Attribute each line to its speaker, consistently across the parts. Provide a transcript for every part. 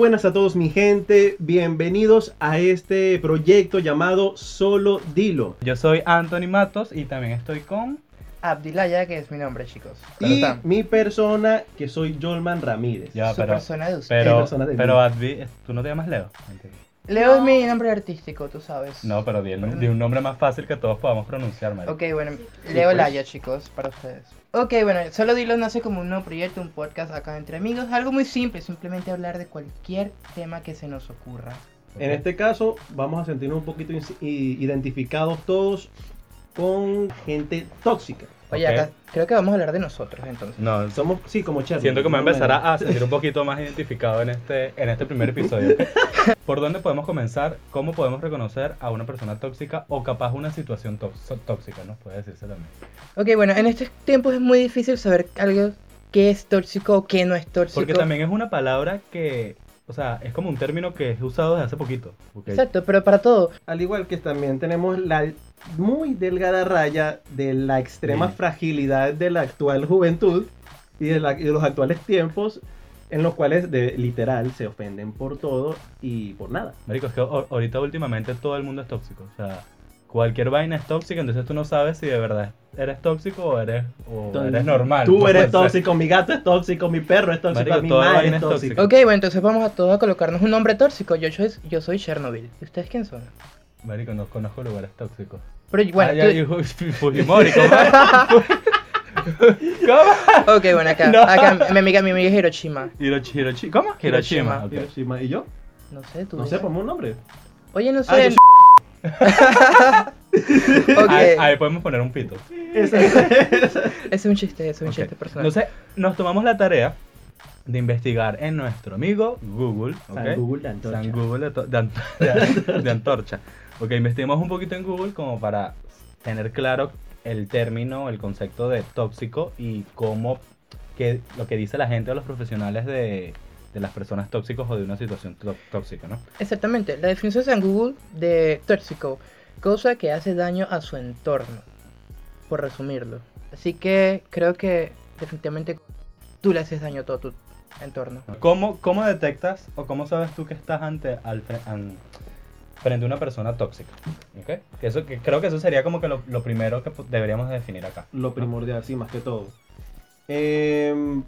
Speaker 1: buenas a todos mi gente, bienvenidos a este proyecto llamado Solo Dilo.
Speaker 2: Yo soy Anthony Matos y también estoy con...
Speaker 3: Abdilaya, que es mi nombre, chicos.
Speaker 1: Y mi persona, que soy Jolman Ramírez.
Speaker 2: Ya,
Speaker 3: su
Speaker 2: pero,
Speaker 3: persona de usted.
Speaker 2: pero,
Speaker 1: persona de
Speaker 2: pero. Advi, ¿tú no te llamas Leo?
Speaker 3: Leo es mi nombre artístico, tú sabes.
Speaker 2: No, pero di, el- di un nombre más fácil que todos podamos pronunciar, marico.
Speaker 3: Ok, bueno,
Speaker 1: Sí,
Speaker 3: Leo
Speaker 1: pues.
Speaker 3: Laya, chicos, para ustedes. Ok, bueno, solo Dilo nace como un nuevo proyecto, un podcast acá entre amigos. Algo muy simple, simplemente hablar de cualquier tema que se nos ocurra.
Speaker 1: En este caso, vamos a sentirnos un poquito identificados todos con gente tóxica.
Speaker 3: Oye, acá creo que vamos a hablar de nosotros entonces.
Speaker 2: No,
Speaker 1: Somos, sí, como Chernobyl.
Speaker 2: siento que me
Speaker 1: o
Speaker 2: empezará
Speaker 1: menos.
Speaker 2: a sentir un poquito más identificado en este, en este primer episodio. ¿Por dónde podemos comenzar? ¿Cómo podemos reconocer a una persona tóxica o capaz una situación tó- tóxica? ¿no? Puede decirse también.
Speaker 3: Ok, bueno, en estos tiempos es muy difícil saber algo que es tóxico o que no es tóxico.
Speaker 2: Porque también es una palabra que, o sea, es como un término que es usado desde hace poquito.
Speaker 3: Exacto, pero para todo.
Speaker 1: Al igual que también tenemos la muy delgada raya de la extrema
Speaker 2: Sí.
Speaker 1: fragilidad de la actual juventud y de, la- y de los actuales tiempos en los cuales de literal se ofenden por todo y por nada.
Speaker 2: Marico, es que ahorita últimamente todo el mundo es tóxico. O sea, cualquier vaina es tóxica, entonces tú no sabes si de verdad eres tóxico o eres, o
Speaker 1: Entonces,
Speaker 2: eres normal.
Speaker 1: Tú eres
Speaker 2: ser.
Speaker 1: tóxico, mi gato es tóxico, mi perro es tóxico,
Speaker 2: Marico,
Speaker 1: mi
Speaker 2: toda
Speaker 1: madre
Speaker 2: vaina
Speaker 1: es
Speaker 2: es
Speaker 1: tóxica.
Speaker 2: tóxica.
Speaker 3: Ok, bueno, entonces vamos a todos a colocarnos un nombre tóxico. Yo soy, yo soy Chernobyl. ¿Y ustedes quién son?
Speaker 2: Marico, no conozco lugares tóxicos.
Speaker 3: Pero bueno,
Speaker 2: Ah, ya,
Speaker 3: tú-
Speaker 2: dijo Fujimori, ¿cómo? ¿Cómo?
Speaker 3: Ok, bueno, acá,
Speaker 2: No.
Speaker 3: acá mi amiga, mi amiga es Hiroshima.
Speaker 2: Hiroshi- Hiroshi- ¿Cómo? Hiroshima.
Speaker 3: Hiroshima.
Speaker 1: ¿Y yo?
Speaker 3: No sé, tú.
Speaker 1: No sé, ponme un nombre.
Speaker 3: Oye, no sé.
Speaker 1: Ah,
Speaker 2: Ahí, ahí podemos poner un pito.
Speaker 1: Ese-
Speaker 3: ese es un chiste, ese es un chiste personal.
Speaker 2: Entonces, nos tomamos la tarea de investigar en nuestro amigo Google.
Speaker 1: San
Speaker 2: ¿ok?
Speaker 1: Google de Antorcha.
Speaker 2: San Google de, de- de antorcha. Ok, investigamos un poquito en Google como para tener claro el término, el concepto de tóxico y cómo, que, lo que dice la gente o los profesionales de, de las personas tóxicos o de una situación tó- tóxica, ¿no?
Speaker 3: Exactamente, la definición de San Google de tóxico, cosa que hace daño a su entorno, por resumirlo. Así que creo que definitivamente tú le haces daño a todo tu entorno.
Speaker 2: ¿Cómo, cómo detectas o cómo sabes tú que estás ante, al, an- frente a una persona tóxica? ¿Ok? Que eso, que creo que eso sería como que lo, lo primero que deberíamos de definir acá.
Speaker 1: Lo primordial, sí, más que todo. Em,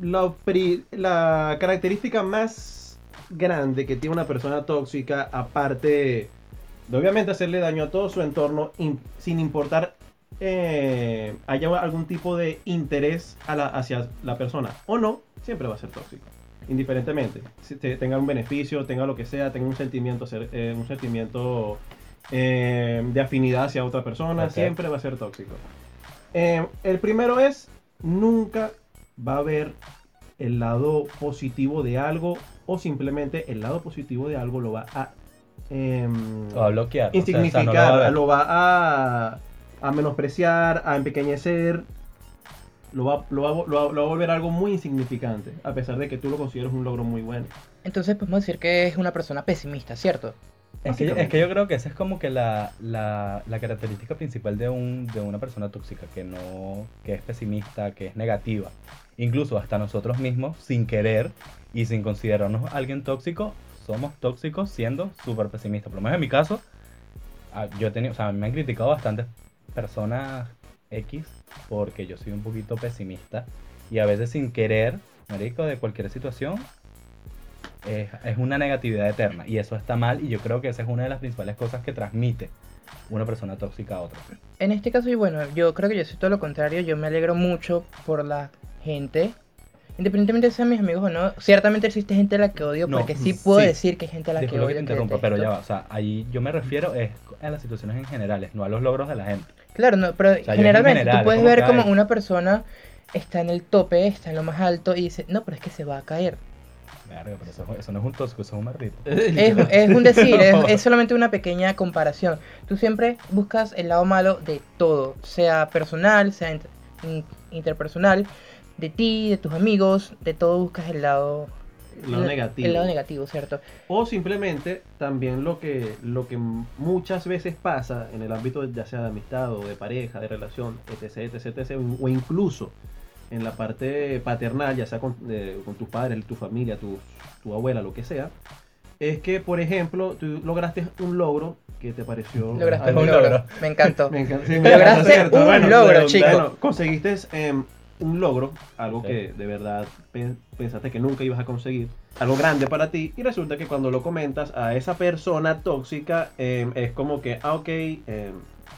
Speaker 1: la, pri- la característica más grande que tiene una persona tóxica, aparte de obviamente hacerle daño a todo su entorno, in- sin importar eh, haya algún tipo de interés a la- hacia la persona o no, siempre va a ser tóxico. Indiferentemente, si te- tenga un beneficio, tenga lo que sea, tenga un sentimiento, ser- eh, un sentimiento eh, de afinidad hacia otra persona, siempre va a ser tóxico. Eh, el primero es, nunca va a haber el lado positivo de algo o simplemente el lado positivo de algo lo va a
Speaker 2: bloquear. o sea, o sea, no lo va a
Speaker 1: insignificar,
Speaker 2: ver.
Speaker 1: lo va a, a menospreciar, a empequeñecer, lo va, lo, va, a vo- lo va- lo va a volver algo muy insignificante, a pesar de que tú lo consideres un logro muy bueno.
Speaker 3: Entonces podemos decir que es una persona pesimista, ¿cierto?
Speaker 2: Es que, es que yo creo que esa es como que la, la, la característica principal de, un, de una persona tóxica, que no que es pesimista, que es negativa. Incluso hasta nosotros mismos, sin querer y sin considerarnos alguien tóxico, somos tóxicos siendo súper pesimistas. Por lo menos en mi caso, ah, yo he tenido, o sea, me han criticado bastantes personas X porque yo soy un poquito pesimista y a veces sin querer, marico, de cualquier situación, es, es una negatividad eterna y eso está mal y yo creo que esa es una de las principales cosas que transmite una persona tóxica a otra.
Speaker 3: En este caso, y bueno, yo creo que yo soy todo lo contrario, yo me alegro mucho por la gente. Independientemente de sean mis amigos o no, ciertamente existe gente a la que odio,
Speaker 2: No,
Speaker 3: porque sí puedo
Speaker 2: sí.
Speaker 3: decir que hay gente a la que odio.
Speaker 2: que te
Speaker 3: que
Speaker 2: interrumpa, pero ya va, o sea, ahí yo me refiero es a las situaciones en generales, no a los logros de la gente.
Speaker 3: Claro, no, pero
Speaker 2: sea, yo en
Speaker 3: generalmente
Speaker 2: general,
Speaker 3: tú puedes
Speaker 2: como
Speaker 3: ver
Speaker 2: que
Speaker 3: como una persona está en el tope, está en lo más alto y dice, no, pero es que se va a caer.
Speaker 2: Pero eso, eso no es un tóxico, eso es un maldito.
Speaker 3: Es, es un decir, es, solamente una pequeña comparación. Tú siempre buscas el lado malo de todo, sea personal, sea inter- in- interpersonal, de ti, de tus amigos, de todo buscas el lado,
Speaker 1: El lado
Speaker 3: el-
Speaker 1: negativo.
Speaker 3: El lado negativo, ¿cierto?
Speaker 1: O simplemente también lo que, lo que muchas veces pasa en el ámbito ya sea de amistad o de pareja, de relación, etc, etc, etc, o incluso en la parte paternal, ya sea con, eh, con tus padres, tu familia, tu, tu abuela, lo que sea, es que, por ejemplo, tú lograste un logro que te pareció...
Speaker 3: Lograste un
Speaker 2: logro.
Speaker 3: logro. Me encantó.
Speaker 1: Me sí, me
Speaker 3: Lograste un logro,
Speaker 1: bueno,
Speaker 3: chico.
Speaker 1: bueno, conseguiste em, un logro, algo
Speaker 2: Sí.
Speaker 1: que de verdad pe- pensaste que nunca ibas a conseguir, algo grande para ti, y resulta que cuando lo comentas a esa persona tóxica, em, es como que, ah, ok, em,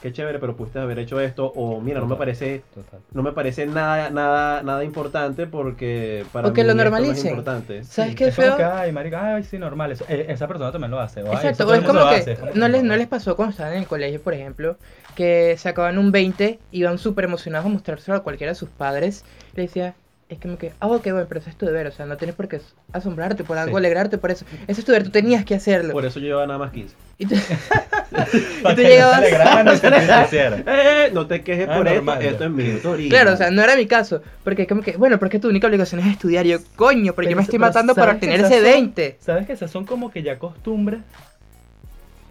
Speaker 1: qué chévere, pero pudiste haber hecho esto, o mira, no me
Speaker 2: Total.
Speaker 1: parece
Speaker 2: Total.
Speaker 1: no me parece nada, nada, nada importante porque para
Speaker 3: Porque
Speaker 1: mí
Speaker 3: lo
Speaker 1: esto no es
Speaker 3: normalicen.
Speaker 1: importante.
Speaker 3: ¿Sabes
Speaker 1: Sí.
Speaker 3: qué
Speaker 2: Es
Speaker 3: feo?
Speaker 2: que, ay, marico, ay, sí, normal. eso- eh, esa persona también lo hace. ay,
Speaker 3: Exacto, o es como que
Speaker 2: hace,
Speaker 3: no les, no les pasó cuando estaban en el colegio, por ejemplo, que sacaban un 20, iban súper emocionados a mostrárselo a cualquiera de sus padres, le decía, es como que, ah, ok, bueno, pero eso es tu deber, o sea, no tienes por qué asombrarte por algo,
Speaker 2: Sí.
Speaker 3: alegrarte por eso, eso es tu deber, tú tenías que hacerlo.
Speaker 1: Por eso yo llevaba nada más 15.
Speaker 3: Y tú, y tú llegabas-.
Speaker 1: Eh, no te quejes
Speaker 2: Ah,
Speaker 1: por
Speaker 2: normal,
Speaker 1: esto, esto es mi autoría.
Speaker 3: claro, o sea, no era mi caso, porque es como que, bueno, porque tu única obligación es estudiar, y yo, coño, pero, yo me estoy matando para
Speaker 2: ¿sabes que
Speaker 3: obtener ese
Speaker 2: son-
Speaker 3: 20.
Speaker 2: ¿Sabes que esas son como que ya costumbres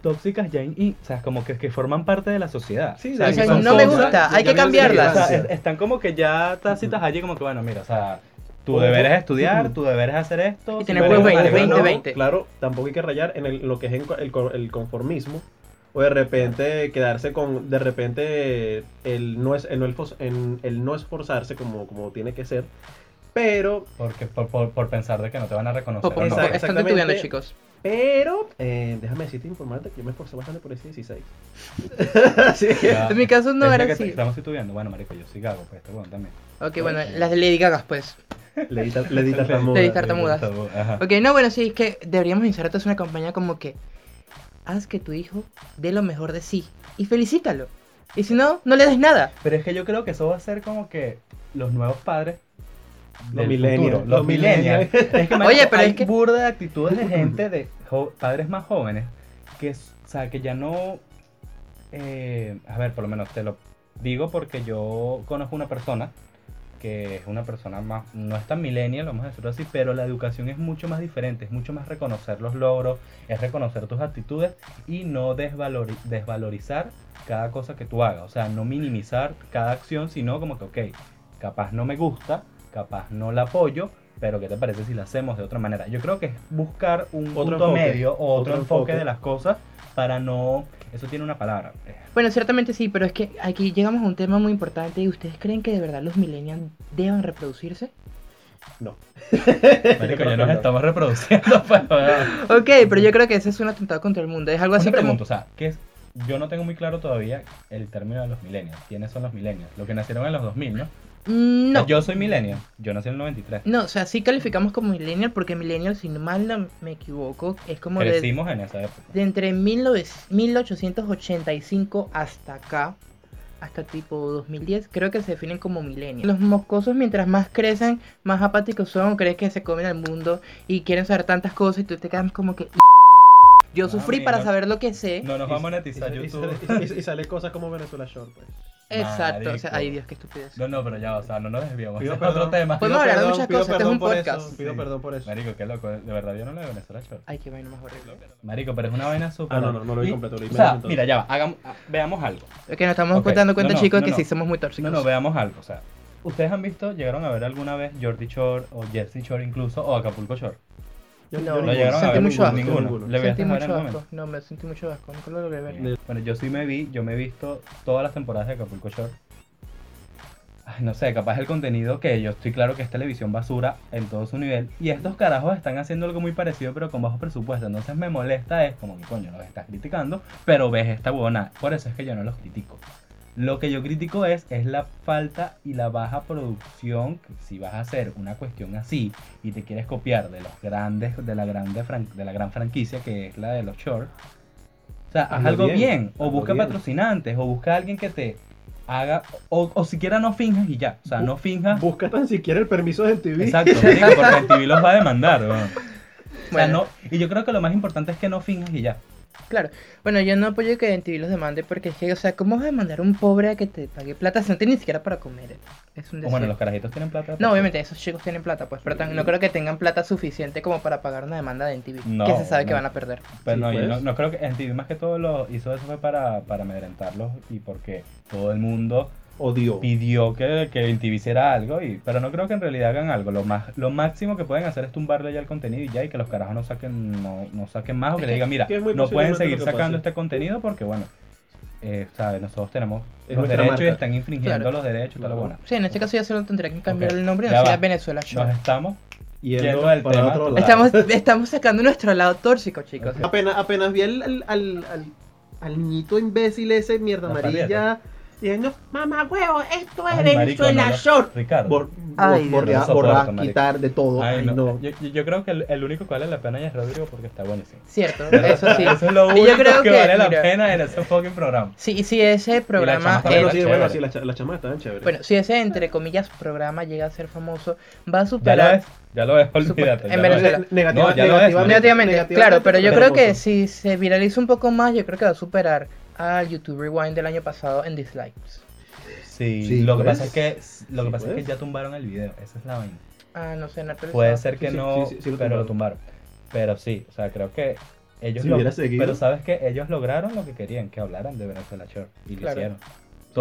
Speaker 2: tóxicas ya in- y, o sea, como que, que forman parte de la sociedad?
Speaker 1: Sí,
Speaker 2: O sea,
Speaker 3: O sea, no me gusta, hay que
Speaker 1: la
Speaker 2: O
Speaker 3: cambiarlas.
Speaker 2: sea, es- están como que ya tácitas allí como que, bueno, mira, o sea, tu deber es estudiar, tu deber es hacer esto.
Speaker 3: Y
Speaker 2: si
Speaker 3: tener
Speaker 2: marico,
Speaker 3: 20,
Speaker 2: no.
Speaker 3: 20.
Speaker 1: Claro, tampoco hay que rayar en el- lo que es el, co- el conformismo. O de repente quedarse con, de repente, el no, es, el no, el esforzarse como, como tiene que ser. Pero
Speaker 2: Porque, por, por, por pensar de que no te van a reconocer.
Speaker 3: O por-
Speaker 2: no.
Speaker 3: están titubeando, chicos.
Speaker 1: Pero, eh, déjame decirte, informarte que yo me esforcé bastante por ese 16. Sí.
Speaker 2: Ya.
Speaker 3: En mi caso no era así.
Speaker 2: Estamos titubeando. Bueno, marico, yo sí cago, pues este bueno también.
Speaker 3: Ok, bueno, las de Lady Gaga, pues.
Speaker 1: Le di, tar- le di tartamuda.
Speaker 3: Le di tartamudas.
Speaker 2: Ajá.
Speaker 3: Ok, no, bueno, sí, es que deberíamos iniciar entonces una campaña como que haz que tu hijo dé lo mejor de sí y felicítalo. Y si no, no le des nada.
Speaker 2: Pero es que yo creo que eso va a ser como que los nuevos padres.
Speaker 1: Los
Speaker 2: futuro,
Speaker 1: los
Speaker 2: Los millennials. Es que,
Speaker 3: Oye, pero
Speaker 2: hay
Speaker 3: es que-
Speaker 2: burda de actitudes de gente, de padres más jóvenes, que, o sea, que ya no. eh, a ver, por lo menos te lo digo porque yo conozco una persona que es una persona más, no es tan millennial, vamos a decirlo así, pero la educación es mucho más diferente, es mucho más reconocer los logros, es reconocer tus actitudes y no desvalori- desvalorizar cada cosa que tú hagas, o sea, no minimizar cada acción, sino como que, ok, capaz no me gusta, capaz no la apoyo, pero ¿qué te parece si la hacemos de otra manera? Yo creo que es buscar un
Speaker 1: Otro
Speaker 2: punto
Speaker 1: enfoque,
Speaker 2: medio o otro,
Speaker 1: otro
Speaker 2: enfoque,
Speaker 1: enfoque.
Speaker 2: de las cosas para no... Eso tiene una palabra. eh,
Speaker 3: Bueno, ciertamente sí, pero es que aquí llegamos a un tema muy importante y ustedes creen que de verdad los millennials deban reproducirse.
Speaker 1: No.
Speaker 2: Marico, ya nos estamos reproduciendo, pero...
Speaker 3: Ok, pero yo creo que ese es un atentado contra el mundo. Es algo así
Speaker 2: Una
Speaker 3: como...
Speaker 2: o sea, ¿qué es? Yo no tengo muy claro todavía el término de los millennials. ¿Quiénes son los millennials? Los que nacieron en los 2000, ¿no?
Speaker 3: Mm, No.
Speaker 2: Yo soy millennial. Yo nací en el 93.
Speaker 3: No, o sea, sí calificamos como millennial porque millennial, si mal no me equivoco, es como de,
Speaker 2: Crecimos en esa época.
Speaker 3: de entre 19 1885 hasta acá, hasta tipo 2010, creo que se definen como millennials. Los moscosos mientras más crecen, más apáticos son, creen que se comen al mundo y quieren saber tantas cosas y tú te quedas como que... Yo
Speaker 2: Ah,
Speaker 3: sufrí
Speaker 2: mira.
Speaker 3: para saber lo que sé.
Speaker 2: No nos va a monetizar
Speaker 1: y- y-
Speaker 2: YouTube.
Speaker 1: Y, y- y sale cosas como Venezuela Short, pues.
Speaker 3: Exacto, o sea, ay Dios, qué estupidez.
Speaker 2: No, no, pero ya, o sea, no nos desviamos.
Speaker 1: Pido
Speaker 2: es otro
Speaker 1: perdón.
Speaker 2: tema.
Speaker 3: Podemos hablar de
Speaker 1: perdón,
Speaker 3: muchas cosas, este es
Speaker 1: perdón
Speaker 3: un podcast.
Speaker 1: eso, Pido
Speaker 2: Sí.
Speaker 1: perdón por eso.
Speaker 2: Marico, qué loco. De verdad, yo no lo de Venezuela Short.
Speaker 3: Ay, qué vaina más horrible.
Speaker 2: Marico, pero es una vaina súper.
Speaker 1: Ah, no, no, no lo vi completo, lo vi
Speaker 2: O sea, mira, ya va. hagamos- ah, veamos algo.
Speaker 3: Es que nos estamos
Speaker 2: Ok,
Speaker 3: dando cuenta,
Speaker 2: no, no,
Speaker 3: chicos,
Speaker 2: no,
Speaker 3: que
Speaker 2: no.
Speaker 3: sí somos muy tóxicos.
Speaker 2: No, no, veamos algo. O sea, ¿ustedes han visto, llegaron a ver alguna vez Jordi Shore o Jersey Shore incluso o Acapulco Shore?
Speaker 1: Yo-
Speaker 3: No,
Speaker 1: yo
Speaker 2: ¿Lo
Speaker 1: ninguno.
Speaker 2: llegaron a
Speaker 3: sentí
Speaker 2: ver?
Speaker 3: mucho asco.
Speaker 2: Ninguno.
Speaker 1: Ninguno.
Speaker 2: ¿Le
Speaker 3: Sentí
Speaker 2: a
Speaker 3: mucho
Speaker 2: momento?
Speaker 3: asco. No, me sentí mucho asco. Nunca lo logré ver.
Speaker 2: Bueno, yo sí me vi, yo me he visto todas las temporadas de Acapulco Shore. Ay, no sé, capaz el contenido que yo estoy claro que es televisión basura en todo su nivel. Y estos carajos están haciendo algo muy parecido, pero con bajo presupuesto. Entonces me molesta, es como que coño, los estás criticando, pero ves esta buena. Por eso es que yo no los critico. Lo que yo critico es, es la falta y la baja producción. que Si vas a hacer una cuestión así y te quieres copiar de los grandes, de la grande fran- de la gran franquicia que es la de los shorts, o sea, haz algo
Speaker 1: bien,
Speaker 2: bien, o busca
Speaker 1: bien.
Speaker 2: patrocinantes, o busca a alguien que te haga, o, o siquiera no finjas y ya, o sea,
Speaker 1: Bu-
Speaker 2: no finjas.
Speaker 1: Busca tan siquiera el permiso de TV.
Speaker 2: Exacto, porque el TV los va a demandar. O sea,
Speaker 3: Bueno.
Speaker 2: no, y yo creo que lo más importante es que no finjas y ya.
Speaker 3: Claro. Bueno, yo no apoyo que NTV los demande porque es que, o sea, ¿cómo vas a demandar a un pobre a que te pague plata si no tiene ni siquiera para comer? Es un
Speaker 2: bueno, los carajitos tienen plata.
Speaker 3: No, obviamente esos chicos tienen plata, pues, pero no creo que tengan plata suficiente como para pagar una demanda de NTV,
Speaker 2: No,
Speaker 3: que se sabe que van a perder.
Speaker 2: Pero
Speaker 1: Sí,
Speaker 2: no, yo
Speaker 1: pues.
Speaker 2: no, no creo que en TV más que todo lo hizo eso fue para, para amedrentarlos y porque todo el mundo
Speaker 1: odió.
Speaker 2: pidió que, que MTV hiciera algo, y, pero no creo que en realidad hagan algo. Lo más lo máximo que pueden hacer es tumbarle ya el contenido y ya, y que los carajos no saquen, no, no saquen más, o que
Speaker 3: Es
Speaker 2: le digan, mira, no pueden seguir
Speaker 1: lo
Speaker 2: sacando
Speaker 1: pase.
Speaker 2: este contenido porque, bueno, eh, ¿sabes? nosotros tenemos
Speaker 1: Es
Speaker 2: los derechos y están infringiendo
Speaker 3: Claro.
Speaker 2: los derechos
Speaker 1: Claro.
Speaker 2: buena.
Speaker 3: Sí, en este caso ya solo tendría que cambiar el nombre no sería
Speaker 2: va.
Speaker 3: Venezuela Show.
Speaker 2: Nos estamos
Speaker 1: Yendo para
Speaker 2: tema
Speaker 1: otro lado.
Speaker 3: Estamos, estamos sacando nuestro lado tóxico, chicos.
Speaker 1: Apenas, apenas vi al, al, al, al- al niñito imbécil ese, mierda
Speaker 2: La
Speaker 1: amarilla, diciendo, mamá huevo, esto es Venezuela Show.
Speaker 2: Ricardo.
Speaker 1: Bor,
Speaker 3: Ay,
Speaker 1: bor-
Speaker 3: Dios.
Speaker 1: borrar,
Speaker 2: No
Speaker 1: borrar,
Speaker 2: soporto, marico.
Speaker 1: quitar de todo.
Speaker 2: Ay,
Speaker 1: Ay,
Speaker 2: no.
Speaker 1: no.
Speaker 2: Yo, yo- creo que el, el único que vale la pena ya es Rodrigo porque está buenísimo.
Speaker 3: Cierto, eso sí.
Speaker 2: Eso es lo único
Speaker 3: yo creo
Speaker 2: que,
Speaker 3: que,
Speaker 2: vale la
Speaker 3: mira,
Speaker 2: pena en ese fucking programa.
Speaker 3: Sí, si ese programa,
Speaker 2: está
Speaker 1: Bueno, sí,
Speaker 3: en-
Speaker 1: bueno,
Speaker 2: chévere.
Speaker 1: sí, las cha- las chamas estaban chéveres.
Speaker 3: bueno, si ese entre comillas programa llega a ser famoso, va a
Speaker 2: Ya lo
Speaker 3: superar
Speaker 2: ves, ya lo ves, olvídate.
Speaker 3: en
Speaker 2: ya lo
Speaker 3: Venezuela.
Speaker 1: negativa-
Speaker 2: No,
Speaker 1: negativamente-
Speaker 3: negativamente, claro, pero yo creo que si se viraliza un poco más, yo creo que va a superar al YouTube Rewind del año pasado en dislikes.
Speaker 2: Sí,
Speaker 1: Sí,
Speaker 2: lo que pasa es que lo que
Speaker 1: Sí,
Speaker 2: pasa es que ya tumbaron el video, esa es la vaina.
Speaker 3: Ah, no sé, no.
Speaker 2: Puede ser que
Speaker 1: sí,
Speaker 2: no,
Speaker 1: sí, sí, sí lo
Speaker 2: pero lo
Speaker 1: tumbaron.
Speaker 2: Pero sí, o sea, creo que ellos
Speaker 1: Si
Speaker 2: lo-
Speaker 1: hubiera seguido.
Speaker 2: pero sabes que ellos lograron lo que querían, que hablaran de Venezuela Shore y lo hicieron.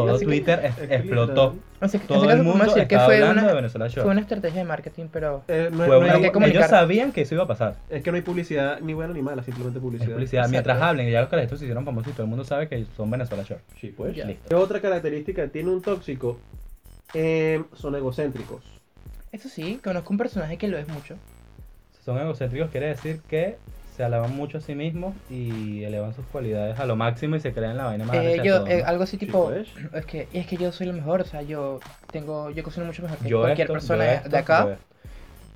Speaker 2: Todo
Speaker 1: así que-
Speaker 2: Twitter es- explotó.
Speaker 3: Así que
Speaker 2: Todo el
Speaker 3: caso
Speaker 2: mundo
Speaker 3: decir que fue
Speaker 2: hablando
Speaker 3: una,
Speaker 2: de Venezuela Shore.
Speaker 3: fue una estrategia de marketing, pero
Speaker 1: Eh, no,
Speaker 2: Fue
Speaker 1: no
Speaker 2: una-
Speaker 3: que
Speaker 2: ellos sabían que eso iba a pasar.
Speaker 1: es que no hay publicidad ni buena ni mala, simplemente
Speaker 2: Es
Speaker 1: publicidad.
Speaker 2: publicidad.
Speaker 3: Exacto.
Speaker 2: Mientras hablen, ya los carajitos se hicieron famosos y todo el mundo sabe que son Venezuela Shore.
Speaker 1: Sí, pues.
Speaker 3: Ya.
Speaker 2: Listo.
Speaker 1: ¿Qué otra característica tiene un tóxico? Eh, son egocéntricos.
Speaker 3: eso sí, conozco un personaje que lo es mucho.
Speaker 2: Son egocéntricos quiere decir que se alaban mucho a sí mismos y elevan sus cualidades a lo máximo y se creen la vaina más
Speaker 3: Eh, yo,
Speaker 2: todo,
Speaker 3: eh,
Speaker 2: ¿no?
Speaker 3: algo así tipo,
Speaker 1: pues.
Speaker 3: es que es que yo soy el mejor, o sea, yo tengo, yo cocino mucho mejor que
Speaker 2: Yo
Speaker 3: cualquier
Speaker 2: esto,
Speaker 3: persona
Speaker 2: yo
Speaker 3: de-
Speaker 2: esto,
Speaker 3: de acá.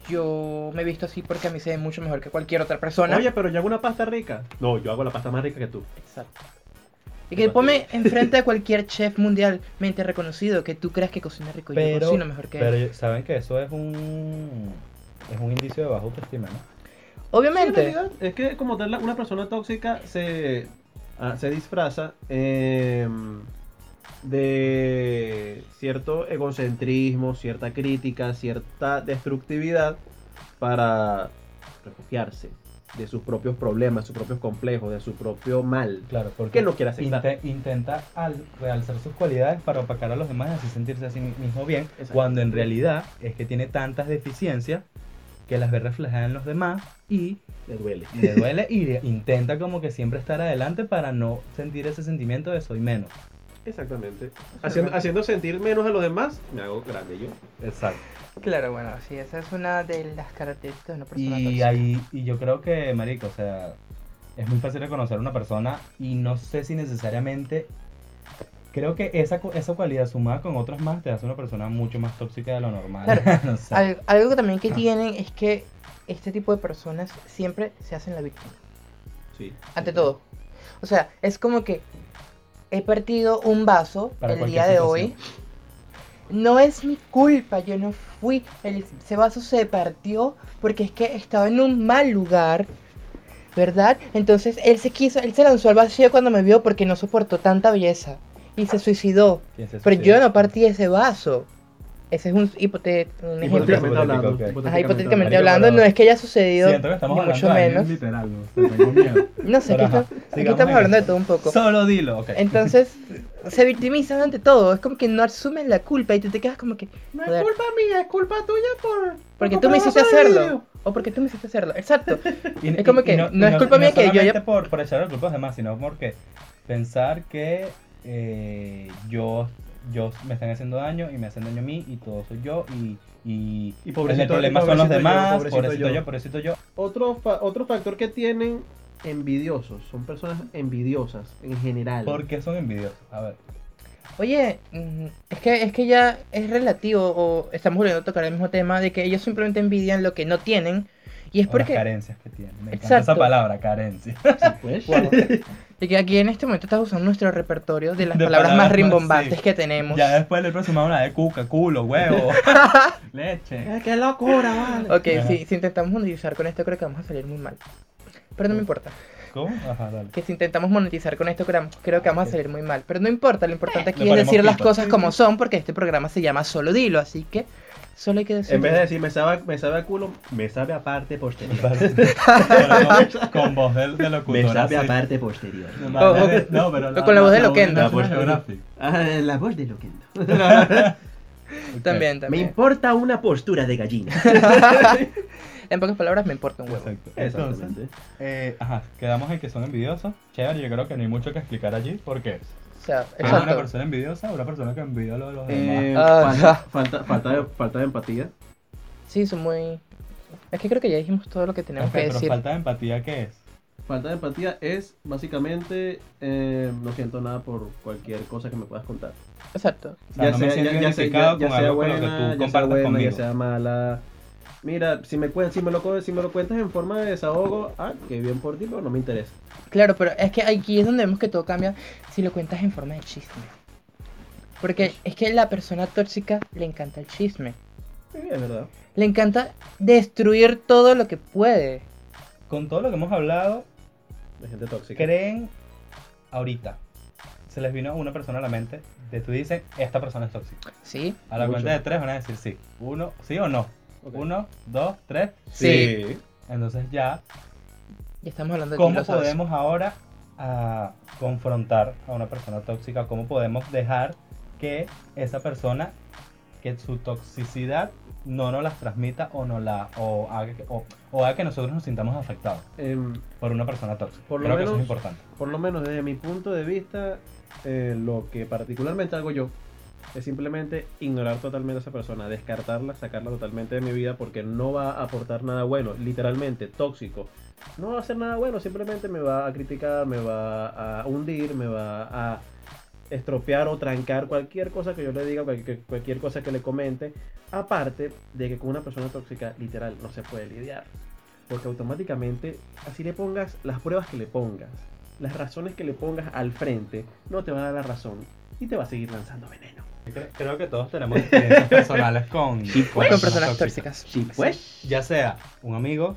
Speaker 2: yo
Speaker 3: me he visto así porque a mí se ve mucho mejor que cualquier otra persona.
Speaker 1: Oye, pero yo hago una pasta rica. No, yo hago la pasta más rica que tú.
Speaker 3: Exacto. Y que ponme enfrente a cualquier chef mundialmente reconocido que tú creas que cocina rico y yo
Speaker 2: Pero,
Speaker 3: cocino mejor que él.
Speaker 2: pero saben que eso es un es un indicio de baja autoestima, ¿no?
Speaker 1: Sí, en
Speaker 3: Obviamente.
Speaker 1: realidad, es que como tal, una persona tóxica se, ah, se disfraza eh, de cierto egocentrismo, cierta crítica, cierta destructividad para refugiarse de sus propios problemas, sus propios complejos, de su propio mal.
Speaker 2: Claro, porque
Speaker 1: Que no quiere aceptar.
Speaker 2: inte- intenta al realzar sus cualidades para opacar a los demás y así sentirse a sí mismo bien,
Speaker 1: Exacto.
Speaker 2: cuando en realidad es que tiene tantas deficiencias que las ve reflejadas en los demás y
Speaker 1: Le duele.
Speaker 2: le duele y intenta como que siempre estar adelante para no sentir ese sentimiento de soy menos.
Speaker 1: Exactamente. Haciendo, haciendo sentir menos a los demás, me hago grande yo.
Speaker 2: Exacto.
Speaker 3: Claro, bueno, sí, esa es una de las características de una persona
Speaker 2: Y ahí, y yo creo que, marico, o sea, es muy fácil reconocer a una persona y no sé si necesariamente, creo que esa, esa cualidad sumada con otras más te hace una persona mucho más tóxica de lo normal.
Speaker 3: Claro.
Speaker 2: No sé.
Speaker 3: Al- algo que también que
Speaker 2: Ah.
Speaker 3: tienen es que este tipo de personas siempre se hacen la víctima.
Speaker 1: Sí.
Speaker 3: Ante todo. O sea, es como que he partido un vaso
Speaker 2: Para
Speaker 3: el día de
Speaker 2: situación.
Speaker 3: hoy. No es mi culpa, yo no fui. El- ese vaso se partió porque es que estaba en un mal lugar. ¿Verdad? Entonces él se quiso, él se lanzó al vacío cuando me vio porque no soportó tanta belleza. Y se suicidó.
Speaker 2: ¿Quién se
Speaker 3: Pero yo no partí ese vaso. Ese es un, hipote- un ejemplo.
Speaker 1: Hipotéticamente hablando.
Speaker 2: hipotético, ok.
Speaker 3: Ajá, hipotéticamente hablando,
Speaker 2: pero
Speaker 3: no es que haya sucedido,
Speaker 2: Siento que estamos
Speaker 3: ni
Speaker 2: hablando
Speaker 3: mucho
Speaker 2: de
Speaker 3: menos.
Speaker 2: literal, no sé, tengo miedo.
Speaker 3: No sé,
Speaker 2: Pero
Speaker 3: aquí, está- aquí estamos hablando de
Speaker 2: eso.
Speaker 3: todo un poco.
Speaker 2: Solo dilo, ok.
Speaker 3: Entonces, se victimizan ante todo. Es como que no asumen la culpa y tú te quedas como que.
Speaker 1: No es culpa mía, es culpa tuya por.
Speaker 3: Porque
Speaker 1: por
Speaker 3: tú me hiciste
Speaker 1: de
Speaker 3: hacerlo. O porque tú me hiciste hacerlo. Exacto.
Speaker 2: Y-
Speaker 3: Es como
Speaker 2: y-
Speaker 3: que
Speaker 2: y
Speaker 3: no es
Speaker 2: y
Speaker 3: culpa mía que yo-
Speaker 2: solamente por, por echar la culpa a los demás, sino porque pensar que eh, yo, yo me están haciendo daño y me hacen daño a mí y todo soy yo y, y,
Speaker 1: Y pobrecito-
Speaker 2: el problema
Speaker 1: y
Speaker 2: son los
Speaker 1: pobrecito yo,
Speaker 2: demás,
Speaker 1: pobrecito
Speaker 2: pobrecito,
Speaker 1: yo.
Speaker 2: yo, pobrecito yo.
Speaker 1: Otro, fa- otro factor que tienen envidiosos. Son personas envidiosas en general.
Speaker 2: ¿Por qué son envidiosos? A ver,
Speaker 3: Oye, mm, es que, es que ya es relativo, o estamos volviendo a tocar el mismo tema, de que ellos simplemente envidian lo que no tienen. Y es
Speaker 2: o las
Speaker 3: porque.
Speaker 2: carencias que tienen. Me encanta
Speaker 3: Exacto.
Speaker 2: esa palabra, carencia.
Speaker 1: Sí, pues.
Speaker 3: Wow. Y que aquí en este momento estás usando nuestro repertorio de las
Speaker 2: De
Speaker 3: palabras,
Speaker 2: palabras
Speaker 3: más rimbombantes
Speaker 2: sí.
Speaker 3: que tenemos.
Speaker 2: ya después le próximo una de cuca, culo, huevo, leche.
Speaker 1: Eh, ¡Qué locura, vale!
Speaker 3: Ok,
Speaker 2: Ajá.
Speaker 3: si, si intentamos monetizar con esto creo que vamos a salir muy mal. Pero no me importa.
Speaker 2: ¿Cómo? Ajá, dale.
Speaker 3: que si intentamos monetizar con esto, creo creo que vamos a salir muy mal. Pero no importa, lo importante aquí
Speaker 2: Le
Speaker 3: es decir las
Speaker 2: pipa.
Speaker 3: cosas como son, porque este programa se llama Solo Dilo, así que solo hay que decir.
Speaker 1: En vez de decir me sabe, me sabe a culo, me sabe a parte posterior.
Speaker 2: Pero con, con voz de, de locutora.
Speaker 1: me sabe a parte posterior.
Speaker 2: No,
Speaker 3: Oh,
Speaker 2: no, pero
Speaker 3: con la voz de Loquendo.
Speaker 2: National Geographic.
Speaker 1: Ah, la voz de Loquendo.
Speaker 2: Ok.
Speaker 3: También,
Speaker 1: Me
Speaker 3: también.
Speaker 1: importa una postura de gallina.
Speaker 3: En pocas palabras, me importa un huevo.
Speaker 2: Exacto. Entonces, eh, ajá, quedamos en que son envidiosos. Chévere, yo creo que no hay mucho que explicar allí porque
Speaker 3: O sea,
Speaker 2: es una
Speaker 3: exacto.
Speaker 2: persona envidiosa, una persona que envidia lo de los
Speaker 1: Eh,
Speaker 2: demás.
Speaker 3: Ah,
Speaker 1: falta,
Speaker 3: ya.
Speaker 1: falta, falta de, falta de empatía.
Speaker 3: Sí, son muy. Es que creo que ya dijimos todo lo que tenemos
Speaker 2: Ok,
Speaker 3: que
Speaker 2: pero
Speaker 3: decir.
Speaker 2: falta de empatía, ¿qué es?
Speaker 1: Falta de empatía es básicamente eh, no siento nada por cualquier cosa que me puedas contar.
Speaker 3: Exacto.
Speaker 2: O sea, no me
Speaker 1: sea-
Speaker 2: identificado
Speaker 1: ya sea buena,
Speaker 2: tú
Speaker 1: ya sea
Speaker 2: compartas
Speaker 1: buena,
Speaker 2: conmigo.
Speaker 1: ya sea mala. Mira, si me, cuen- si, me lo, co- si me lo cuentas en forma de desahogo, ah, qué bien por ti, pero no me interesa.
Speaker 3: Claro, pero es que aquí es donde vemos que todo cambia si lo cuentas en forma de chisme. Porque es que la persona tóxica le encanta el chisme.
Speaker 1: Sí, es verdad.
Speaker 3: Le encanta destruir todo lo que puede.
Speaker 2: Con todo lo que hemos hablado,
Speaker 1: De gente tóxica.
Speaker 2: ¿creen ahorita? Se les vino una persona a la mente de tú dices, esta persona es tóxica.
Speaker 3: ¿Sí?
Speaker 2: A la
Speaker 1: Mucho.
Speaker 2: cuenta de tres van a decir sí. Uno, sí o no. Uno, dos, tres.
Speaker 3: Sí.
Speaker 2: Entonces ya,
Speaker 3: Ya estamos hablando de
Speaker 2: ¿cómo podemos ahora ah, confrontar a una persona tóxica? ¿Cómo podemos dejar que esa persona, que su toxicidad no nos las transmita o, no la, o, haga, que- o, o haga que nosotros nos sintamos afectados
Speaker 1: Em,
Speaker 2: por una persona tóxica?
Speaker 1: Por lo
Speaker 2: Creo que eso es
Speaker 1: menos-
Speaker 2: importante.
Speaker 1: por lo menos desde mi punto de vista, eh, lo que particularmente hago yo es simplemente ignorar totalmente a esa persona, descartarla, sacarla totalmente de mi vida porque no va a aportar nada bueno, literalmente tóxico. No va a hacer nada bueno, simplemente me va a criticar, me va a hundir, me va a estropear o trancar cualquier cosa que yo le diga, cualquier, cosa que le comente. Aparte de que con una persona tóxica, literal, no se puede lidiar. Porque automáticamente, así le pongas las pruebas que le pongas, las razones que le pongas al frente, no te va a dar la razón y te va a seguir lanzando veneno.
Speaker 2: Creo, que todos tenemos experiencias personales con,
Speaker 1: Sí, pues.
Speaker 3: Con personas tóxicas.
Speaker 1: Sí, pues.
Speaker 2: Ya sea un amigo,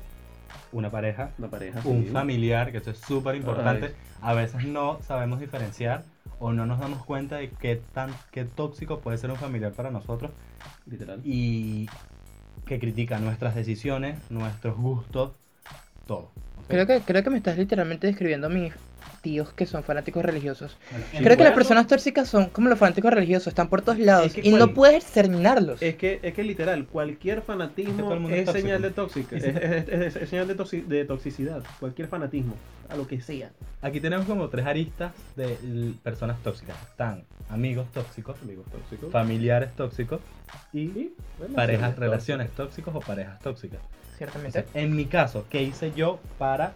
Speaker 2: una pareja,
Speaker 1: Una pareja.
Speaker 2: un
Speaker 1: sí.
Speaker 2: familiar, que esto es súper importante. A veces no sabemos diferenciar o no nos damos cuenta de qué tan qué tóxico puede ser un familiar para nosotros
Speaker 1: Literal.
Speaker 2: y que critica nuestras decisiones, nuestros gustos, todo.
Speaker 3: Creo que, creo que me estás literalmente describiendo a mis tíos que son fanáticos religiosos.
Speaker 2: Bueno,
Speaker 3: Creo que las personas tóxicas son como los fanáticos religiosos, están por todos lados
Speaker 1: Es que
Speaker 3: y
Speaker 1: cual-
Speaker 3: no puedes terminarlos.
Speaker 1: Es que, es que literal, cualquier
Speaker 2: Es que
Speaker 1: fanatismo
Speaker 2: mundo
Speaker 1: es, señal de
Speaker 2: tóxico.
Speaker 1: tóxica, es,
Speaker 2: si-
Speaker 1: es- es- es señal de, toxi- de toxicidad. Cualquier fanatismo, a lo que sea.
Speaker 2: Aquí tenemos como tres aristas de personas tóxicas. Están amigos tóxicos,
Speaker 1: Amigos tóxicos.
Speaker 2: familiares tóxicos y
Speaker 1: Y
Speaker 2: parejas,
Speaker 1: tóxicas.
Speaker 2: relaciones tóxicos o parejas tóxicas.
Speaker 3: Ciertamente.
Speaker 2: En mi caso, ¿qué hice yo para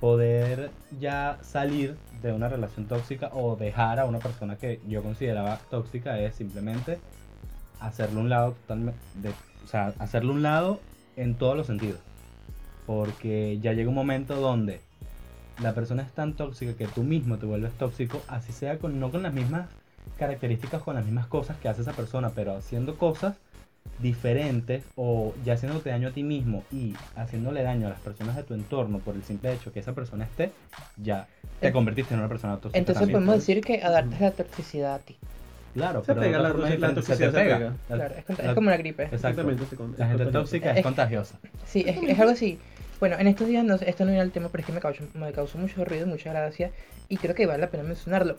Speaker 2: poder ya salir de una relación tóxica o dejar a una persona que yo consideraba tóxica? Es simplemente hacerle un lado totalmente, o sea, un lado en todos los sentidos. Porque ya llega un momento donde la persona es tan tóxica que tú mismo te vuelves tóxico, así sea con, no con las mismas características, con las mismas cosas que hace esa persona, pero haciendo cosas diferentes o ya haciéndote daño a ti mismo y haciéndole daño a las personas de tu entorno por el simple hecho que esa persona esté, ya te convertiste en una persona tóxica.
Speaker 3: Entonces
Speaker 2: también.
Speaker 3: podemos decir que adaptas la toxicidad a ti.
Speaker 2: Claro,
Speaker 1: Se
Speaker 2: pero
Speaker 1: pega, la- la
Speaker 2: te
Speaker 1: toxicidad se
Speaker 2: pega.
Speaker 1: pega.
Speaker 2: La-
Speaker 3: Claro, es,
Speaker 2: la-
Speaker 3: como la gripe.
Speaker 1: Exactamente,
Speaker 2: La gente tóxica
Speaker 3: Es-
Speaker 2: es contagiosa.
Speaker 3: Sí, es, es algo así. Bueno, en estos días, no, esto no era el tema, pero es que me causó, me causó mucho ruido, mucha gracia, y creo que vale la pena mencionarlo.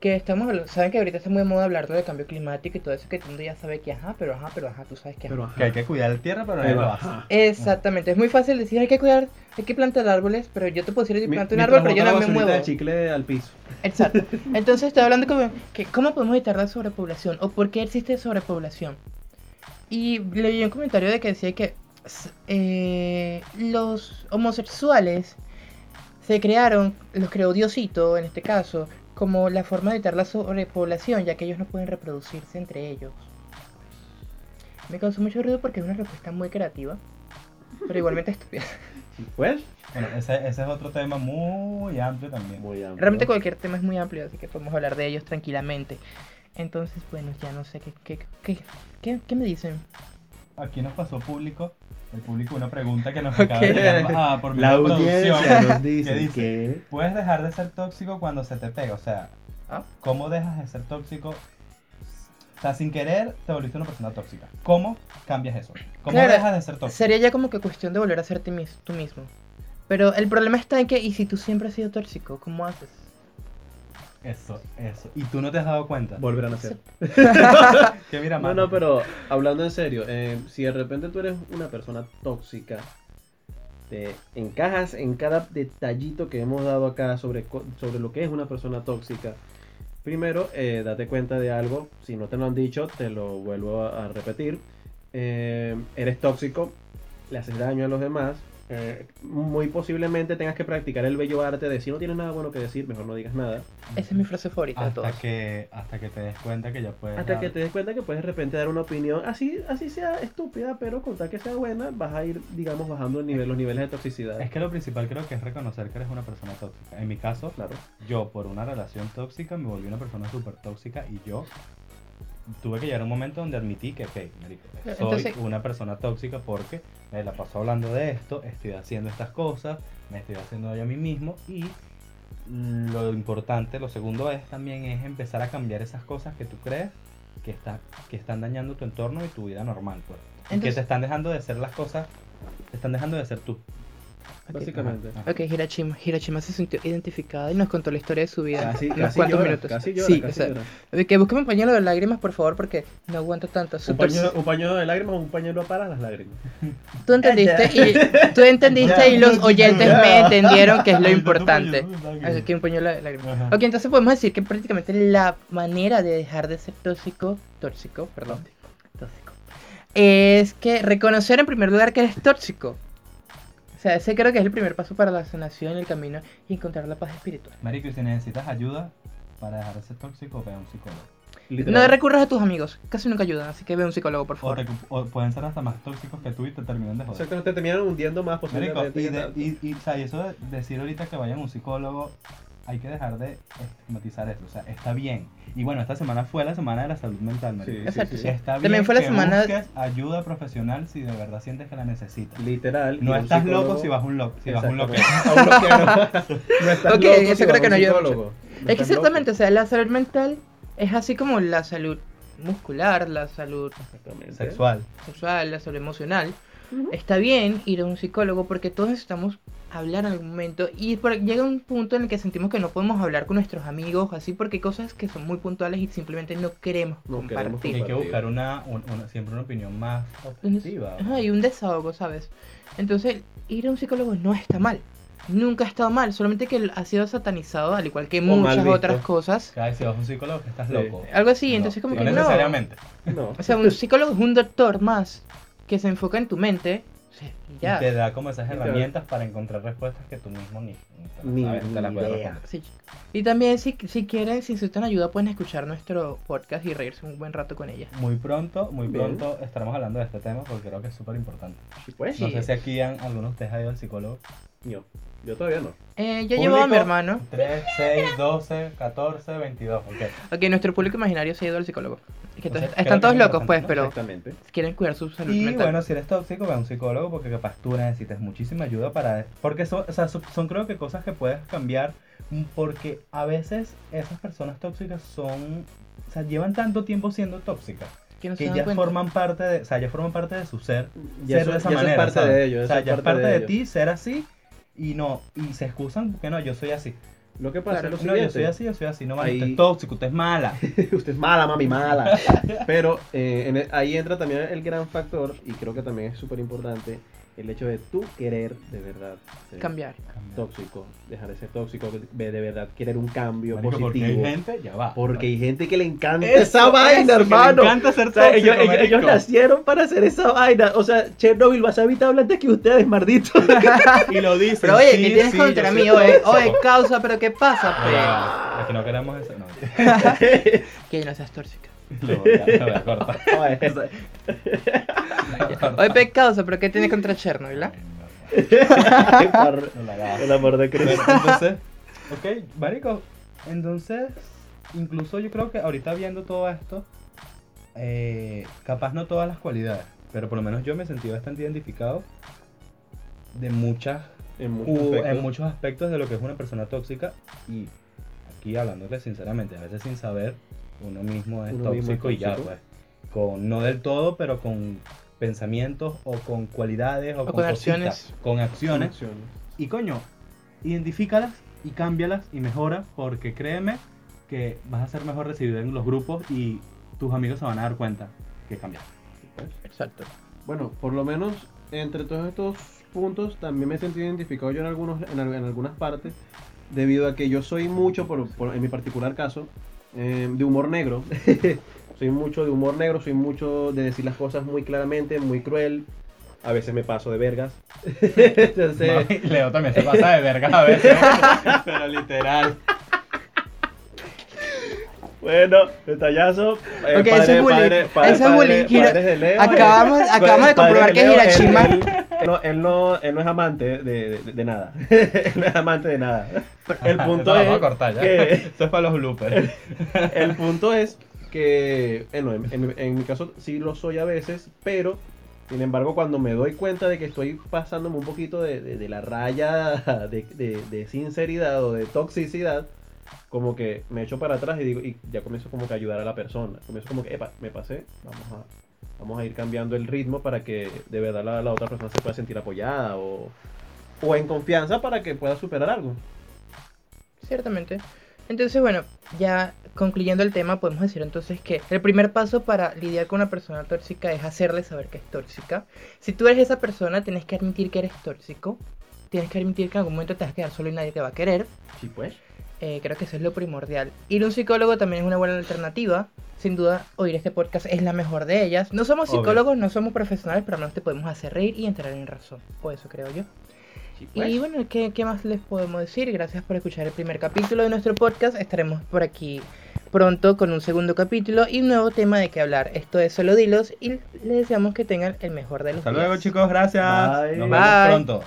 Speaker 3: Que estamos hablando, saben que ahorita está muy de moda hablar de cambio climático y todo eso, que todo el mundo ya sabe que ajá, pero ajá, pero ajá, tú sabes que ajá.
Speaker 1: Pero ajá.
Speaker 2: Que hay que cuidar la tierra, pero no
Speaker 1: Pero
Speaker 2: lo hace.
Speaker 3: Exactamente, es muy fácil decir hay que cuidar, hay que plantar árboles, pero yo te puedo decir que planto un árbol, pero yo no me muevo.
Speaker 1: de chicle al piso.
Speaker 3: Exacto. Entonces estoy hablando como que cómo podemos evitar la sobrepoblación o por qué existe sobrepoblación. Y leí un comentario de que decía que eh, los homosexuales se crearon, los creó Diosito en este caso, como la forma de evitar la sobrepoblación, ya que ellos no pueden reproducirse entre ellos. Me causó mucho ruido porque es una respuesta muy creativa, pero igualmente estúpida.
Speaker 1: Pues,
Speaker 2: Bueno, ese, ese es otro tema muy amplio también.
Speaker 3: Realmente cualquier tema es muy amplio, así que podemos hablar de ellos tranquilamente. Entonces, bueno, ya no sé qué, qué, qué, qué, qué me dicen.
Speaker 2: Aquí nos pasó público, el público una pregunta que nos acaba de llegar ah, por
Speaker 1: La audiencia
Speaker 2: producción,
Speaker 1: nos dice,
Speaker 2: que dice,
Speaker 1: que...
Speaker 2: puedes dejar de ser tóxico cuando se te pega, o sea,
Speaker 3: Ah.
Speaker 2: ¿cómo dejas de ser tóxico? O sea, sin querer te volviste una persona tóxica. ¿Cómo cambias eso? ¿Cómo
Speaker 3: Claro,
Speaker 2: dejas de ser tóxico?
Speaker 3: Sería ya como que cuestión de volver a ser tú mismo. Pero el problema está en que, ¿y si tú siempre has sido tóxico? ¿Cómo haces?
Speaker 2: Eso, eso. ¿Y tú no te has dado cuenta?
Speaker 1: Volver a nacer.
Speaker 2: Que mira,
Speaker 1: No,
Speaker 2: mano,
Speaker 1: no, pero hablando en serio, eh, si de repente tú eres una persona tóxica, te encajas en cada detallito que hemos dado acá sobre, sobre lo que es una persona tóxica. Primero, eh, date cuenta de algo, si no te lo han dicho, te lo vuelvo a, a repetir. Eh, eres tóxico, le haces daño a los demás. Eh, muy posiblemente tengas que practicar el bello arte de si no tienes nada bueno que decir, mejor no digas nada.
Speaker 3: Esa es mi frase favorita de
Speaker 2: hasta que, hasta que te des cuenta que ya puedes.
Speaker 1: Hasta
Speaker 2: dar-
Speaker 1: que te des cuenta que puedes de repente dar una opinión, así, así sea estúpida, pero con tal que sea buena, vas a ir, digamos, bajando el nivel, los niveles de toxicidad.
Speaker 2: Es que lo principal creo que es reconocer que eres una persona tóxica. En mi caso,
Speaker 1: Claro.
Speaker 2: yo por una relación tóxica me volví una persona súper tóxica y yo tuve que llegar a un momento donde admití que, ok, marico, soy
Speaker 3: Entonces-
Speaker 2: una persona tóxica porque me la paso hablando de esto, estoy haciendo estas cosas, me estoy haciendo daño a mí mismo y lo importante, lo segundo es también es empezar a cambiar esas cosas que tú crees que, está, que están dañando tu entorno y tu vida normal, pues. Y que
Speaker 3: Entonces-
Speaker 2: te están dejando de ser las cosas, te están dejando de ser tú.
Speaker 1: Básicamente.
Speaker 2: Ajá, ajá.
Speaker 3: Ok, Hirachima. Hirachima se sintió identificada y nos contó la historia de su vida.
Speaker 1: Casi,
Speaker 3: en unos
Speaker 1: casi
Speaker 3: cuantos
Speaker 1: llora,
Speaker 3: minutos.
Speaker 1: casi llora,
Speaker 3: sí,
Speaker 1: casi
Speaker 3: o sea,
Speaker 1: llora.
Speaker 3: que busque un pañuelo de lágrimas, por favor, porque no aguanto tanto.
Speaker 1: Un pañuelo, un pañuelo de lágrimas o un pañuelo para las lágrimas.
Speaker 3: Tú entendiste y tú entendiste y los oyentes me entendieron que es lo importante. Así que un pañuelo de lágrimas.
Speaker 2: Ajá.
Speaker 3: Ok, entonces podemos decir que prácticamente la manera de dejar de ser tóxico, tóxico, perdón, tóxico, es que reconocer en primer lugar que eres tóxico. O sea, ese creo que es el primer paso para la sanación, el camino y encontrar la paz espiritual.
Speaker 2: Marico, y si necesitas ayuda para dejar de ser tóxico, ve a un psicólogo.
Speaker 3: No recurras a tus amigos, casi nunca ayudan, así que ve a un psicólogo, por
Speaker 2: O,
Speaker 3: favor.
Speaker 2: te- o pueden ser hasta más tóxicos que tú y te terminan de joder.
Speaker 1: Exacto, te terminan hundiendo más
Speaker 2: Marico,
Speaker 1: posiblemente.
Speaker 2: y,
Speaker 1: que
Speaker 2: de-
Speaker 1: tal.
Speaker 2: y, y, o sea, y eso de decir ahorita que vayan a un psicólogo, hay que dejar de estigmatizar eso. O sea, está bien. Y bueno, esta semana fue la semana de la salud mental, marico.
Speaker 1: Sí,
Speaker 3: Exacto,
Speaker 1: sí,
Speaker 3: sí.
Speaker 1: sí.
Speaker 2: Está bien
Speaker 3: También fue la
Speaker 2: que
Speaker 3: semana-
Speaker 2: busques ayuda profesional si de verdad sientes que la necesitas.
Speaker 1: Literal.
Speaker 2: No estás loco
Speaker 1: psicólogo-
Speaker 2: si vas a un loco. Si vas a un loco.
Speaker 1: No estás
Speaker 3: Ok,
Speaker 1: loco
Speaker 3: eso
Speaker 1: si
Speaker 3: creo
Speaker 1: vas
Speaker 3: que
Speaker 1: a
Speaker 3: no
Speaker 1: un
Speaker 3: ayuda
Speaker 1: psicólogo. No
Speaker 3: Es que
Speaker 1: estás
Speaker 3: exactamente, o
Speaker 1: loco.
Speaker 3: sea, la salud mental es así como la salud muscular, la salud.
Speaker 2: Sexual.
Speaker 3: sexual, la salud emocional.
Speaker 1: Ujú.
Speaker 3: Está bien ir a un psicólogo porque todos necesitamos hablar en algún momento y por- llega un punto en el que sentimos que no podemos hablar con nuestros amigos así porque hay cosas que son muy puntuales y simplemente no queremos
Speaker 1: No queremos
Speaker 3: compartir.
Speaker 2: hay que buscar una, un- una- siempre una opinión más objetiva.
Speaker 3: Ajá, y un desahogo, ¿sabes? Entonces, ir a un psicólogo no está mal. Nunca ha estado mal, solamente que ha sido satanizado, al igual que
Speaker 1: O
Speaker 3: muchas otras cosas.
Speaker 2: Cada vez si vas a un psicólogo que estás
Speaker 1: Sí.
Speaker 2: loco.
Speaker 3: Algo así,
Speaker 2: No,
Speaker 3: entonces como que no.
Speaker 2: necesariamente.
Speaker 1: No.
Speaker 3: O sea, un psicólogo es un doctor más que se enfoca en tu mente. Y ya.
Speaker 2: Y te da como esas herramientas para encontrar respuestas que tú mismo ni, ni,
Speaker 1: Ni-
Speaker 2: sabes, te las puedes
Speaker 1: idea.
Speaker 2: responder.
Speaker 3: Sí. Y también si, si quieren, si necesitan ayuda, pueden escuchar nuestro podcast y reírse un buen rato con ella.
Speaker 2: Muy pronto, muy
Speaker 1: Bien.
Speaker 2: pronto estaremos hablando de este tema porque creo que es súper importante.
Speaker 1: Sí, pues.
Speaker 2: No
Speaker 3: Sí.
Speaker 2: sé si aquí han, algunos de ustedes han ido al psicólogo.
Speaker 1: Yo. Yo todavía no.
Speaker 3: Eh, yo llevo a mi hermano.
Speaker 2: 3, 6, 12, 14, 22. Ok.
Speaker 3: Ok, nuestro público imaginario se ha ido al psicólogo. Es que
Speaker 2: Entonces, creo
Speaker 3: están todos locos, pues, pero
Speaker 1: Exactamente.
Speaker 3: quieren cuidar su salud
Speaker 2: Y
Speaker 3: mental.
Speaker 2: bueno, si eres tóxico, ve a un psicólogo porque capaz tú necesitas muchísima ayuda para... Porque son, o sea, son, creo que cosas que puedes cambiar mm, porque a veces esas personas tóxicas son... O sea, llevan tanto tiempo siendo tóxicas
Speaker 3: que no
Speaker 2: que ya
Speaker 3: cuenta.
Speaker 2: forman parte de... O sea, ya forman parte de su ser
Speaker 1: Ya
Speaker 2: ser
Speaker 1: eso-
Speaker 2: de esa
Speaker 1: ya eso es
Speaker 2: manera.
Speaker 1: parte
Speaker 2: ¿sabes?
Speaker 1: de ellos,
Speaker 2: O sea, ya es
Speaker 1: parte de
Speaker 2: de, ti ser así y no... Y se excusan que no, yo soy así.
Speaker 1: Lo que pasa
Speaker 3: Claro,
Speaker 1: es lo
Speaker 2: No, yo soy así, yo soy así. No, vale,
Speaker 1: Ahí-
Speaker 2: usted es tóxico, usted es mala.
Speaker 1: Usted es mala, mami, mala. Pero eh, en el- ahí entra también el gran factor, y creo que también es súper importante, el hecho de tú querer de verdad ser
Speaker 3: Cambiar.
Speaker 1: tóxico, dejar de ser tóxico, de, de verdad querer un cambio
Speaker 2: Marico, porque hay gente, ya va.
Speaker 1: Porque hay gente que le encanta
Speaker 2: Eso,
Speaker 1: esa vaina,
Speaker 2: eso, que le
Speaker 1: hermano.
Speaker 2: encanta ser
Speaker 1: O sea, ellos,
Speaker 2: tóxico,
Speaker 1: ellos- nacieron para hacer esa vaina. O sea, Chernobyl, Wasabi te habla antes que ustedes, maldito.
Speaker 2: Y lo dicen.
Speaker 3: Pero oye,
Speaker 2: sí,
Speaker 3: ¿qué tienes
Speaker 2: sí,
Speaker 3: contra mí? Oye,
Speaker 2: tóxico.
Speaker 3: oye, causa, pero ¿qué pasa,
Speaker 2: No,
Speaker 3: pe?
Speaker 2: ya, Aquí no queremos eso. No,
Speaker 3: Que no seas tóxica.
Speaker 2: Lo voy a, lo voy a cortar.
Speaker 1: Oye, esa-
Speaker 3: Oye, pe, causa, pero ¿qué tienes contra Chernobyl, ah?
Speaker 1: Por el amor de Cristo.
Speaker 2: Pero, entonces, ok, marico, entonces, incluso yo creo que ahorita viendo todo esto, eh, capaz no todas las cualidades, pero por lo menos yo me sentí bastante identificado de muchas
Speaker 1: En muchos
Speaker 2: u-
Speaker 1: aspectos.
Speaker 2: en muchos aspectos de lo que es una persona tóxica y aquí hablándole sinceramente, a veces sin saber, uno mismo es
Speaker 1: Uno mismo es
Speaker 2: tóxico y ya pues, con no del todo, pero con pensamientos o con cualidades o,
Speaker 3: O
Speaker 2: con,
Speaker 3: con
Speaker 2: cositas,
Speaker 3: acciones.
Speaker 2: con acciones
Speaker 1: Acciones.
Speaker 2: y coño, identifícalas y cámbialas y mejora porque créeme que vas a ser mejor recibido en los grupos y tus amigos se van a dar cuenta que cambiaste.
Speaker 3: Exacto.
Speaker 1: Bueno, por lo menos entre todos estos puntos también me he sentido identificado yo en, algunos, en, en algunas partes, debido a que yo soy mucho, por, por- en mi particular caso, eh, de humor negro. soy mucho de humor negro, soy mucho de decir las cosas muy claramente, muy cruel. A veces me paso de vergas. Entonces,
Speaker 2: No, Leo también se pasa de verga a veces, pero literal.
Speaker 1: Bueno, detallazo. Eh,
Speaker 3: Ok, ese es bullying.
Speaker 1: padre-
Speaker 3: es bullying.
Speaker 1: padre- padres de Leo,
Speaker 3: Acabamos-
Speaker 1: eh,
Speaker 3: acabamos de comprobar que
Speaker 1: Leo,
Speaker 3: Hiroshima-
Speaker 1: Él, él- no, él no, él no es amante de, de- de nada. él no es amante de nada. El punto es
Speaker 2: vamos a cortar ya.
Speaker 1: que
Speaker 2: Eso es para los bloopers.
Speaker 1: el punto es que, bueno, en, en- en mi caso sí lo soy a veces, pero sin embargo cuando me doy cuenta de que estoy pasándome un poquito de, de- de la raya de, de- de sinceridad o de toxicidad, como que me echo para atrás y digo, y ya comienzo como que a ayudar a la persona. Comienzo como que, epa, me pasé, vamos a, vamos a ir cambiando el ritmo para que de verdad la, la otra persona se pueda sentir apoyada o, o en confianza para que pueda superar algo.
Speaker 3: Ciertamente. Entonces, bueno, ya concluyendo el tema, podemos decir entonces que el primer paso para lidiar con una persona tóxica es hacerle saber que es tóxica. Si tú eres esa persona, tienes que admitir que eres tóxico. Tienes que admitir que en algún momento te vas a quedar solo y nadie te va a querer.
Speaker 1: Sí, pues.
Speaker 3: Eh, creo que eso es lo primordial. Ir a un psicólogo también es una buena alternativa. Sin duda, oír este podcast es la mejor de ellas. No somos
Speaker 2: Obvio.
Speaker 3: psicólogos, no somos profesionales, pero al menos te podemos hacer reír y entrar en razón. O eso creo yo.
Speaker 1: Sí, pues.
Speaker 3: Y bueno, ¿qué, ¿qué más les podemos decir? Gracias por escuchar el primer capítulo de nuestro podcast. Estaremos por aquí pronto con un segundo capítulo y un nuevo tema de qué hablar. Esto es Solo Dilos y les deseamos que tengan el mejor de los
Speaker 2: Hasta
Speaker 3: días.
Speaker 2: luego chicos, gracias.
Speaker 1: Bye.
Speaker 2: Nos
Speaker 3: Bye.
Speaker 2: vemos pronto.